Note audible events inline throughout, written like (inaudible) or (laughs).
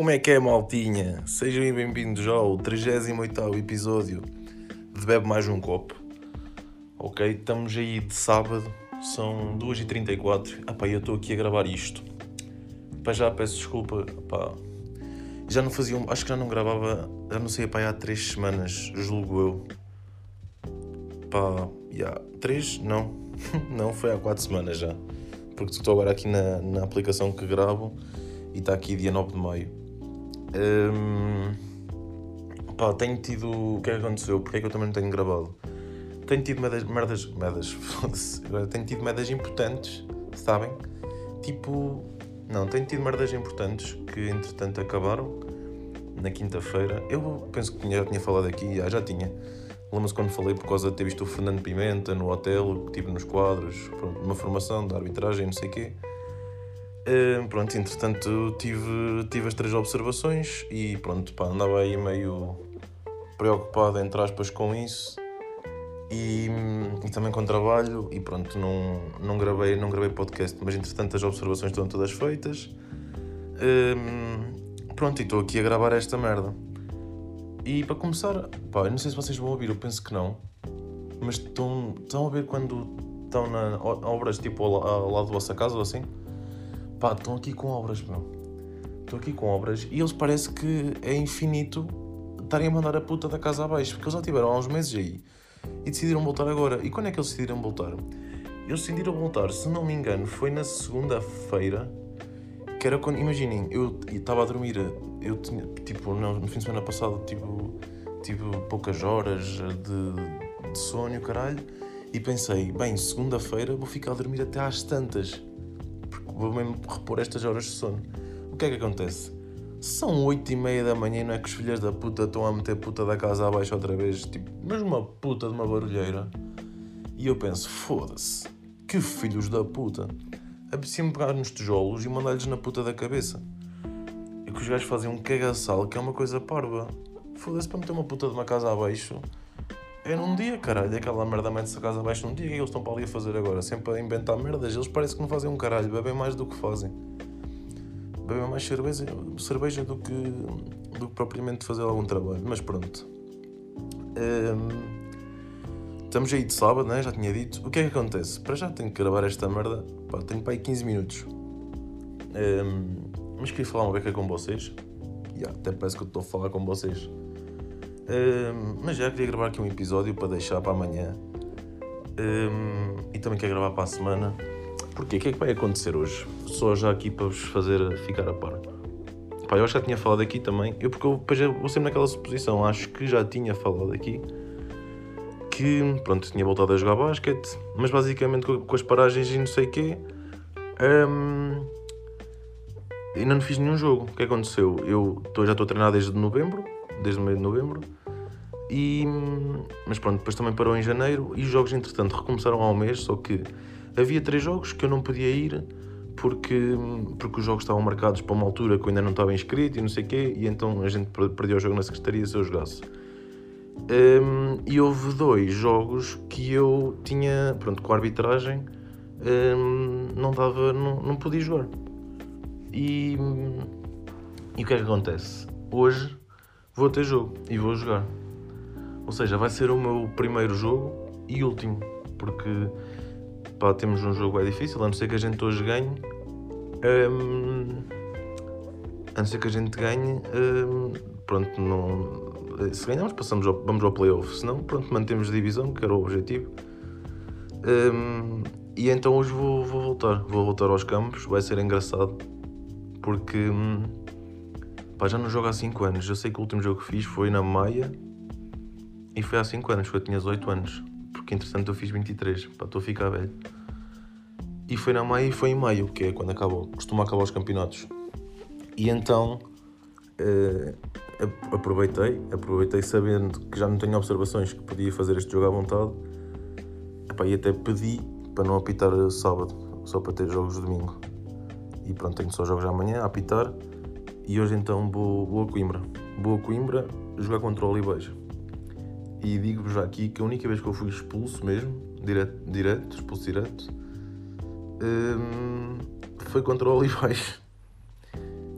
Como é que é, maltinha? Sejam bem-vindos ao 38 episódio de Bebe Mais Um Copo. Ok, estamos aí de sábado, são 2h34. Ah pá, eu estou aqui a gravar isto. Pá, já peço desculpa, pá. Já não fazia, acho que já não gravava, já não sei, pá, há 3 semanas, julgo eu. Pá, já, 3? Não, (laughs) não, foi há 4 semanas já. Porque estou agora aqui na, na aplicação que gravo e está aqui dia 9 de maio. Um, pá, tenho tido. O que é que aconteceu? Porque é que eu também não tenho gravado? Tenho tido merdas. merdas. merdas (laughs) tenho tido merdas importantes, sabem? Tipo. Não, tenho tido merdas importantes que entretanto acabaram na quinta-feira. Eu penso que já tinha falado aqui, já, já tinha. Lembro-se quando falei por causa de ter visto o Fernando Pimenta no hotel, que tive nos quadros, uma formação de arbitragem, não sei o quê. Uh, pronto, entretanto tive, tive as três observações e pronto, pá, andava aí meio preocupado, entre aspas, com isso e, e, também com trabalho e pronto, não, não, gravei, não gravei podcast, mas entretanto as observações estão todas feitas. Uh, pronto, e estou aqui a gravar esta merda. E para começar, pá, não sei se vocês vão ouvir, eu penso que não, mas estão, estão a ver quando estão na obras tipo ao, ao lado da vossa casa ou assim? Pá, estão aqui com obras, meu. Estão aqui com obras e eles parece que é infinito estarem a mandar a puta da casa abaixo, porque eles já tiveram há uns meses aí e decidiram voltar agora. E quando é que eles decidiram voltar? Eles decidiram voltar, se não me engano, foi na segunda-feira, que era quando, imaginem, eu estava a dormir, eu tinha, tipo, no, fim de semana passado, tipo, tive poucas horas de, de sonho, caralho, e pensei, bem, segunda-feira vou ficar a dormir até às tantas vou mesmo repor estas horas de sono. O que é que acontece? São 8 e meia da manhã e não é que os filhos da puta estão a meter puta da casa abaixo outra vez, tipo, mas uma puta de uma barulheira. E eu penso, foda-se, que filhos da puta. Apeteci-me pegar nos tijolos e mandar-lhes na puta da cabeça. E que os gajos fazem um cagaçal que é uma coisa parva. Foda-se para meter uma puta de uma casa abaixo é num dia, caralho. Aquela merda mete-se a casa abaixo num dia. O que eles estão para ali a fazer agora? Sempre a inventar merdas. Eles parecem que não fazem um caralho. Bebem mais do que fazem. Bebem mais cerveja, cerveja do, que, do que propriamente fazer algum trabalho. Mas pronto. Um, estamos aí de sábado, né? Já tinha dito. O que é que acontece? Para já tenho que gravar esta merda. Pá, tenho para aí 15 minutos. Um, mas queria falar uma beca com vocês. Yeah, até parece que eu estou a falar com vocês mas já queria gravar aqui um episódio para deixar para amanhã. e também quero gravar para a semana. Porquê? O que é que vai acontecer hoje? Só já aqui para vos fazer ficar a par. Pá, eu acho que já tinha falado aqui também. Eu, porque eu depois vou sempre naquela suposição. Acho que já tinha falado aqui. Que, pronto, tinha voltado a jogar basquete. Mas basicamente com, com as paragens e não sei o quê. Um, ainda não fiz nenhum jogo. O que aconteceu? Eu tô, já estou a treinar desde novembro. Desde o meio de novembro. E, mas pronto, depois também parou em janeiro e os jogos, entretanto, recomeçaram ao mês. Só que havia três jogos que eu não podia ir porque, porque os jogos estavam marcados para uma altura que eu ainda não estava inscrito e não sei o quê, e então a gente perdeu o jogo na secretaria se eu jogasse. Um, e houve dois jogos que eu tinha, pronto, com a arbitragem, um, não dava, não, não podia jogar. E, e o que é que acontece? Hoje vou ter jogo e vou jogar. Ou seja, vai ser o meu primeiro jogo e último, porque pá, temos um jogo é difícil, a não ser que a gente hoje ganhe. Um, a não ser que a gente ganhe, um, pronto, não, se ganharmos passamos ao, vamos ao playoff, se não, pronto, mantemos a divisão, que era o objetivo. Um, e então hoje vou, vou voltar, vou voltar aos campos, vai ser engraçado, porque hum, pá, já não jogo há 5 anos, eu sei que o último jogo que fiz foi na Maia, e foi há 5 anos, eu tinha 18 anos. Porque entretanto eu fiz 23, para estou a ficar velho. E foi na maio e foi em maio, que é quando acabou. Costuma acabar os campeonatos. E então uh, aproveitei, aproveitei sabendo que já não tenho observações que podia fazer este jogo à vontade. Epá, e até pedi para não apitar sábado, só para ter jogos domingo. E pronto, tenho só jogos amanhã a apitar. E hoje então vou, vou a Coimbra. Vou a Coimbra jogar contra o Oliveira. E digo-vos já aqui que a única vez que eu fui expulso mesmo, direto, direto expulso direto, hum, foi contra o Olivais.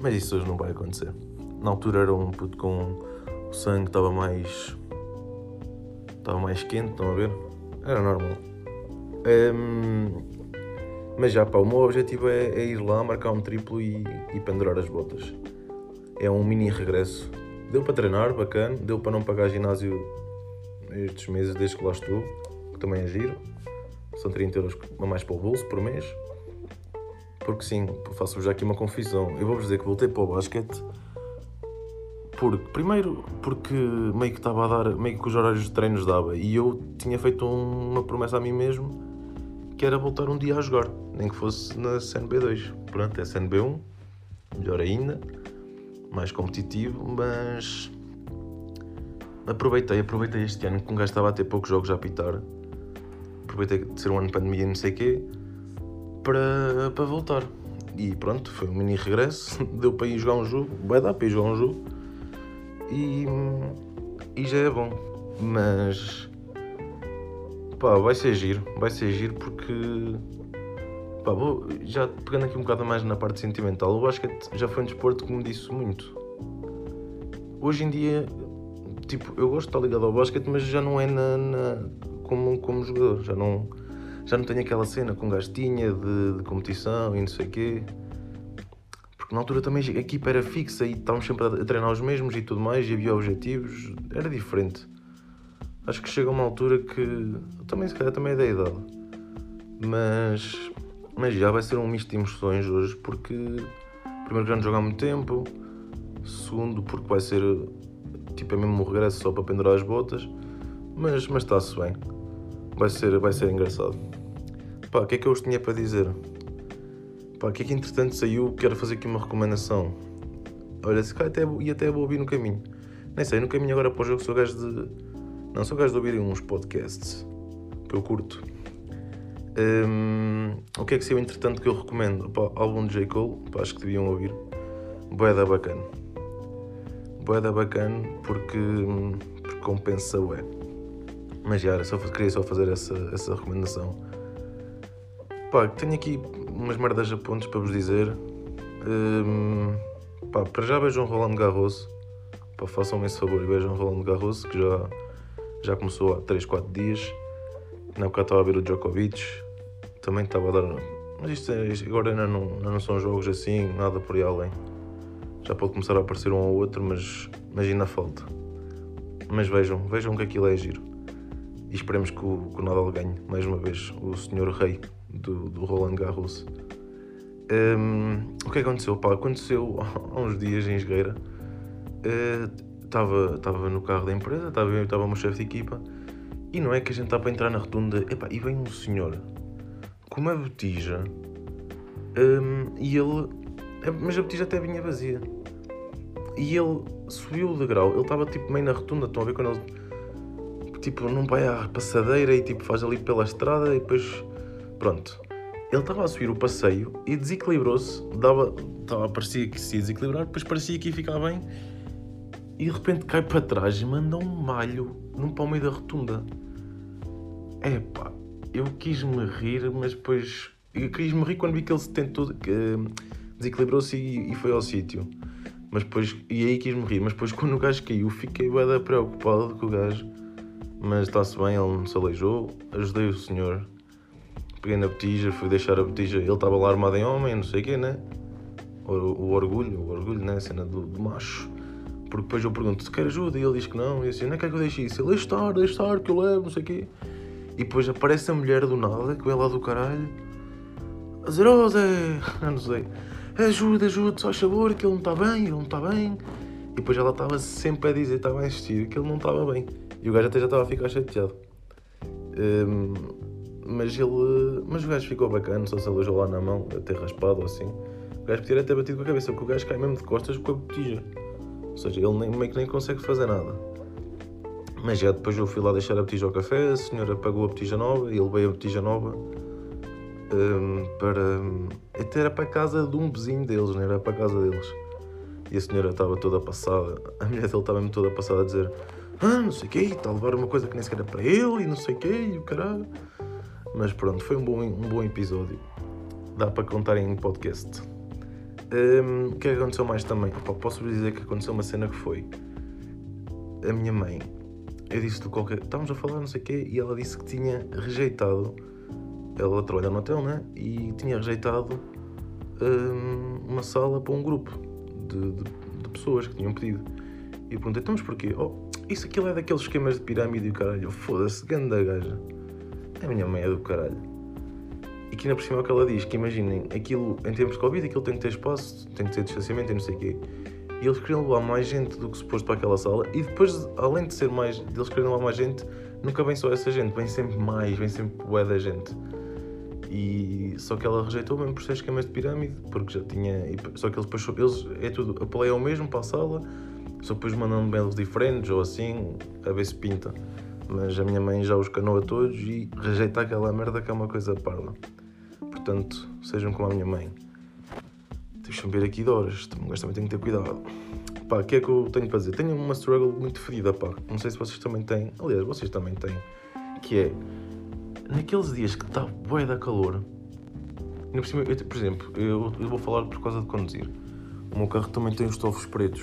Mas isso hoje não vai acontecer. Na altura era um puto com o sangue estava mais. estava mais quente, estão a ver? Era normal. Um, mas já pá, o meu objetivo é, é, ir lá, marcar um triplo e, e pendurar as botas. É um mini regresso. Deu para treinar, bacana. Deu para não pagar ginásio estes meses desde que lá estou, que também é giro. São 30 euros a mais para o bolso por mês. Porque sim, faço-vos já aqui uma confusão. Eu vou-vos dizer que voltei para o basquete porque, primeiro, porque meio que estava a dar, meio que os horários de treinos dava e eu tinha feito um, uma promessa a mim mesmo que era voltar um dia a jogar, nem que fosse na CNB2. Pronto, é CNB1, melhor ainda, mais competitivo, mas aproveitei, aproveitei este ano que um gajo estava a ter poucos jogos a apitar, aproveitei de ser um ano de pandemia e não sei o quê, para, para voltar. E pronto, foi um mini regresso, (laughs) deu para ir jogar um jogo, vai dar para ir jogar um jogo e, e já é bom. Mas pá, vai ser giro, vai ser giro porque pá, vou, já pegando aqui um bocado mais na parte sentimental, o basquete já foi um desporto que me disse muito. Hoje em dia, tipo, eu gosto de estar ligado ao basquete, mas já não é na, na como, como jogador, já não, já não tenho aquela cena com gastinha de, de competição e não sei o quê. Porque na altura também a equipa era fixa e estávamos sempre a treinar os mesmos e tudo mais, e havia objetivos, era diferente. Acho que chega uma altura que. Também, se calhar, também é da idade. Mas. Mas já vai ser um misto de emoções hoje, porque. Primeiro, que já não há muito tempo. Segundo, porque vai ser. Tipo, é mesmo um regresso só para pendurar as botas. Mas, mas está-se bem. Vai ser, vai ser engraçado. Pá, o que é que eu vos tinha para dizer? Pá, o que é que entretanto saiu? Quero fazer aqui uma recomendação. Olha, se calhar até, e até vou ouvir no caminho. Nem sei, no caminho agora para o jogo sou gajo de. Não, sou gajo de ouvir uns podcasts que eu curto. Um, o que é que saiu entretanto que eu recomendo? Pá, álbum de J. Cole, pá, acho que deviam ouvir. Boeda bacana. Boeda bacana porque, porque compensa ué. Mas já, só, queria só fazer essa, essa recomendação. Pá, tenho aqui umas merdas a pontos para vos dizer. Um, pá, para já vejam Rolando Garros. Pá, façam-me esse favor e vejam Rolando Garros, que já, já começou há 3, 4 dias. Na época estava a ver o Djokovic. Também estava a dar. Mas isto, é, isto agora ainda não, ainda não são jogos assim, nada por aí além. Já pode começar a aparecer um ou outro, mas, mas ainda falta. Mas vejam, vejam que aquilo é giro. E esperemos que o, que o Nadal ganhe, mais uma vez, o senhor rei do, do Roland Garros. Um, o que aconteceu? Pá, aconteceu (laughs) há uns dias em Esgueira. Estava uh, no carro da empresa, estava o meu chefe de equipa, e não é que a gente está para entrar na rotunda, epá, e vem um senhor com uma botija um, e ele. Mas a botija até vinha vazia. E ele subiu o degrau, ele estava tipo meio na rotunda, estão a ver quando ele tipo não vai à passadeira e tipo faz ali pela estrada e depois Pronto. Ele estava a subir o passeio e desequilibrou-se, dava, estava, parecia que se ia desequilibrar, depois parecia que ia ficar bem e de repente cai para trás e manda um malho num pau meio da rotunda. Epá, eu quis-me rir, mas depois. Eu quis-me rir quando vi que ele se tentou. desequilibrou-se e, e, foi ao sítio. Mas depois. E aí quis-me rir, mas depois (laughs) quando o gajo caiu fiquei bem preocupado com o gajo. Mas está-se bem, ele não se aleijou. Ajudei o senhor peguei na botija, fui deixar a botija, ele estava lá armado em homem, não sei o quê, né? O, o, orgulho, o orgulho, né? A cena do, do macho. Porque depois eu pergunto, se quer ajuda? E ele diz que não. E assim, não é que é que eu deixe isso? Ele, deixa estar, deixa estar, que eu levo, não sei o quê. E depois aparece a mulher do nada, que vem lá do caralho, a dizer, oh Zé, não sei, ajuda, ajuda, só favor, que ele não está bem, ele não está bem. E depois ela estava sempre a dizer, estava a insistir, que ele não estava bem. E o gajo até já estava a ficar chateado. Um, mas ele. Mas o gajo ficou bacana, só se alojou lá na mão, até raspado ou assim. O gajo podia até batido com a cabeça, porque o gajo cai mesmo de costas com a botija. Ou seja, ele nem, meio que nem consegue fazer nada. Mas já depois eu fui lá deixar a botija ao café, a senhora pagou a botija nova, ele veio a botija nova um, para. Até era para a casa de um vizinho deles, não era para a casa deles. E a senhora estava toda passada, a mulher dele estava mesmo toda passada a dizer: Ah, não sei o quê, está a levar uma coisa que nem sequer era para ele, e não sei o quê, e o caralho. Mas pronto, foi um bom, um bom episódio. Dá para contar em podcast. Um, o que é que aconteceu mais também? Opa, posso dizer que aconteceu uma cena que foi. A minha mãe, eu disse do qualquer. Estávamos a falar, não sei o quê, e ela disse que tinha rejeitado. Ela trabalha no hotel, né? E tinha rejeitado um, uma sala para um grupo de, de, de, pessoas que tinham pedido. E eu perguntei, então, mas porquê? Oh, isso aquilo é daqueles esquemas de pirâmide e o caralho. Foda-se, ganda gaja. A minha mãe é do caralho. E que ainda por cima é o que ela diz, que imaginem, aquilo, em tempos de Covid, aquilo tem que ter espaço, tem que ter distanciamento e não sei o quê. E eles queriam levar mais gente do que suposto para aquela sala. E depois, além de ser mais, eles queriam levar mais gente, nunca vem só essa gente, vem sempre mais, vem sempre bué da gente. E só que ela rejeitou mesmo por ser esquemas de pirâmide, porque já tinha. Só que eles depois eles é tudo, a play é o mesmo para a sala, só depois mandam mails diferentes ou assim, a ver se pinta. Mas a minha mãe já os canou a todos e rejeita aquela merda que é uma coisa parda. Portanto, sejam como a minha mãe. Deixa-me ver aqui de horas, mas também tenho que ter cuidado. Pá, o que é que eu tenho para dizer? Tenho uma struggle muito ferida, pá. Não sei se vocês também têm. Aliás, vocês também têm. Que é naqueles dias que está bué da calor, por, eu, por exemplo, eu, eu, vou falar por causa de conduzir. O meu carro também tem os estofos pretos.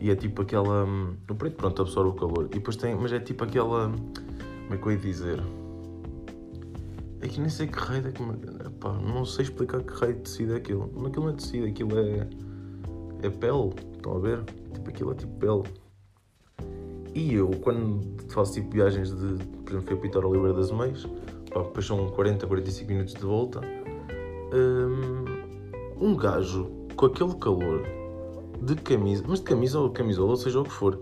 E é tipo aquela. Hum, o preto, pronto, absorve o calor. E depois tem. Mas é tipo aquela. Como é que eu ia dizer? É que nem sei que raio é que. Epá, não sei explicar que raio de tecido é aquilo. Aquilo não é tecido, aquilo é. É pele. Estão a ver? Tipo, aquilo é tipo pele. E eu, quando faço tipo viagens de. Por exemplo, fui a Pitar Oliveira das Meias pá, depois são 40, 45 minutos de volta. Um, um gajo com aquele calor de camisa, mas de camisa ou camisola, ou seja o que for,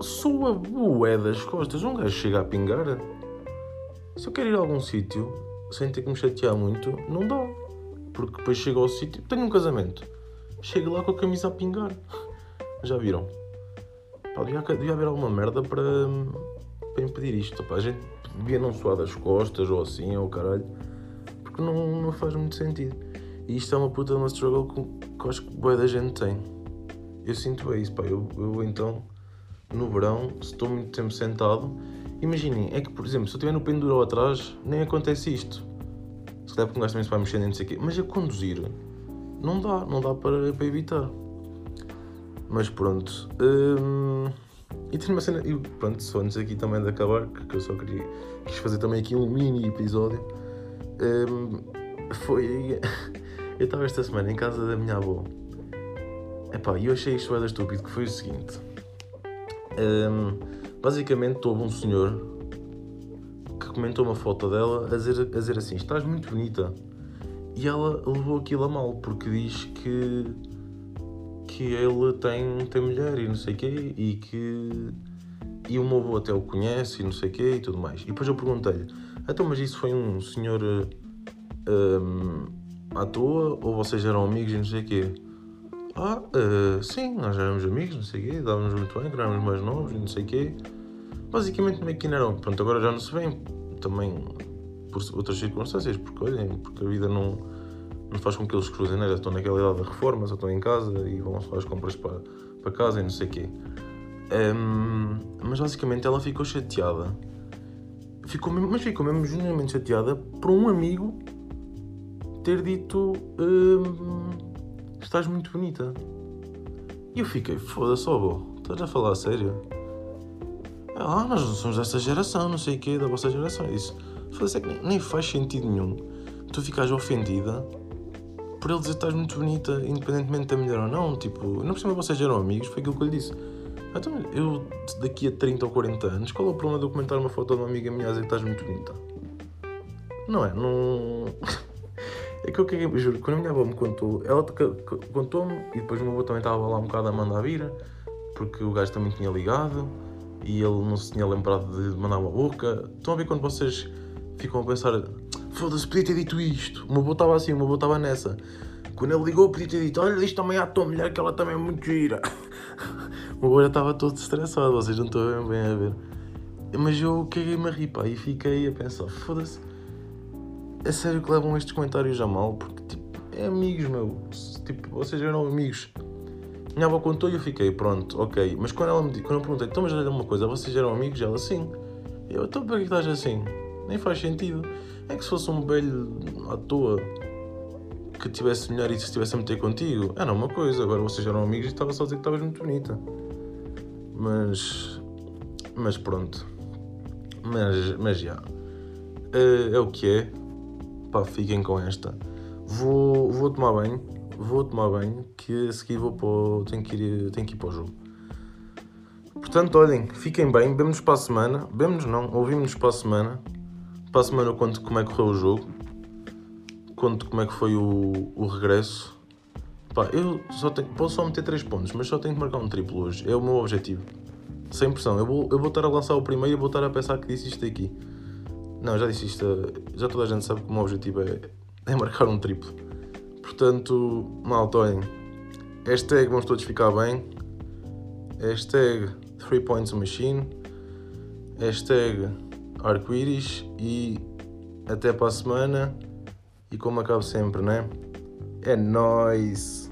sua bué das costas. Um gajo chega a pingar. Se eu quero ir a algum sítio sem ter que me chatear muito, não dá. Porque depois chego ao sítio, tenho um casamento, chego lá com a camisa a pingar. (laughs) Já viram? Pá, devia, devia haver alguma merda para, para impedir isto. Pá, a gente devia não suar das costas ou assim, ou caralho, porque não, não faz muito sentido. E isto é uma puta uma struggle que, que acho que boa da gente tem. Eu sinto bem isso, pá. Eu, eu então, no verão, se estou muito tempo sentado, imaginem, é que, por exemplo, se eu estiver no pendurão atrás, nem acontece isto. Se calhar porque um gajo também se vai mexendo não sei o quê. Mas a conduzir, não dá, não dá para, para evitar. Mas pronto. Hum, e tem uma cena, e pronto, só antes aqui também de acabar, que eu só queria, quis fazer também aqui um mini episódio. Um, foi. (laughs) Eu estava esta semana em casa da minha avó. E eu achei isto era estúpido, que foi o seguinte. Um, basicamente houve um senhor que comentou uma foto dela a dizer, a dizer assim, estás muito bonita. E ela levou aquilo a mal, porque diz que que ele tem, tem mulher e não sei o quê, e que. E o meu avô até o conhece e não sei o quê e tudo mais. E depois eu perguntei-lhe: então, mas isso foi um senhor um, à toa ou vocês eram amigos e não sei o quê? Ah, uh, sim, nós éramos amigos, não sei o quê, dávamos muito bem, éramos mais novos e não sei o quê. Basicamente, meio que não eram. Pronto, agora já não se vêem também por outras circunstâncias, porque olhem, porque a vida não não faz com que eles cruzem, né? já estão naquela idade da reforma, já estão em casa e vão fazer as compras para, para casa e não sei o quê. Um, mas basicamente ela ficou chateada. Ficou mesmo, mas ficou mesmo genuinamente chateada por um amigo ter dito um, estás muito bonita. E eu fiquei, foda-se, ó, estás a falar a sério? Ah, nós não somos desta geração, não sei o quê, da vossa geração. Isso, foda-se, é que nem, nem faz sentido nenhum. Tu ficas ofendida por ele dizer que estás muito bonita, independentemente da mulher ou não. Tipo, não por cima vocês eram amigos, foi aquilo que eu lhe disse. Então, eu daqui a 30 ou 40 anos, qual é o problema de eu comentar uma foto de uma amiga minha a dizer que estás muito bonita? Não é? Não. (laughs) É que eu, eu juro, quando a minha avó me contou, ela contou-me e depois o meu avô também estava lá um bocado a mandar vir, porque o gajo também tinha ligado e ele não se tinha lembrado de mandar uma boca. Estão a ver quando vocês ficam a pensar, foda-se, podia ter dito isto. O meu avô estava assim, o meu avô estava nessa. Quando ele ligou, podia ter dito: Olha, isto também é a tua mulher, que ela também é muito gira. (laughs) o meu avô já estava todo estressado, vocês não estão bem a ver. Mas eu caguei-me a rir, pá, e fiquei a pensar: Foda-se, é sério que levam estes comentários a mal? Porque, tipo, é amigos, meu. Tipo, vocês eram amigos. Minha avó contou e eu fiquei, pronto, ok. Mas quando ela me quando eu perguntei, então, mas olha uma coisa, vocês eram amigos? Ela, sim. Eu, então, para que estás assim? Nem faz sentido. É que se fosse um velho à toa, que tivesse melhor e se estivesse a meter contigo, era uma coisa. Agora vocês eram amigos e estava só a dizer que estavas muito bonita. Mas. Mas pronto. Mas, mas já. É, é o que é. Pá, fiquem com esta. Vou, vou tomar banho. Vou tomar banho. Que a seguir vou para tenho, que ir, tenho que ir para o jogo. Portanto, olhem, fiquem bem. Vemo-nos para a semana. Vemo-nos não, ouvimos-nos para a semana. Para a semana eu conto como é que correu o jogo. Conto como é que foi o, o regresso. Pá, eu só tenho, posso só meter 3 pontos, mas só tenho que marcar um triplo hoje. É o meu objetivo. Sem pressão. Eu vou, eu vou estar a lançar o primeiro e vou estar a pensar que disse isto aqui. Não, já disse isto. Já toda a gente sabe que o meu objetivo é, é marcar um triplo. Portanto, malta, olhem. Hashtag vamos todos ficar bem. Hashtag 3 points machine. Hashtag arco-íris. E até para a semana. E como acabo sempre, né? É nóis!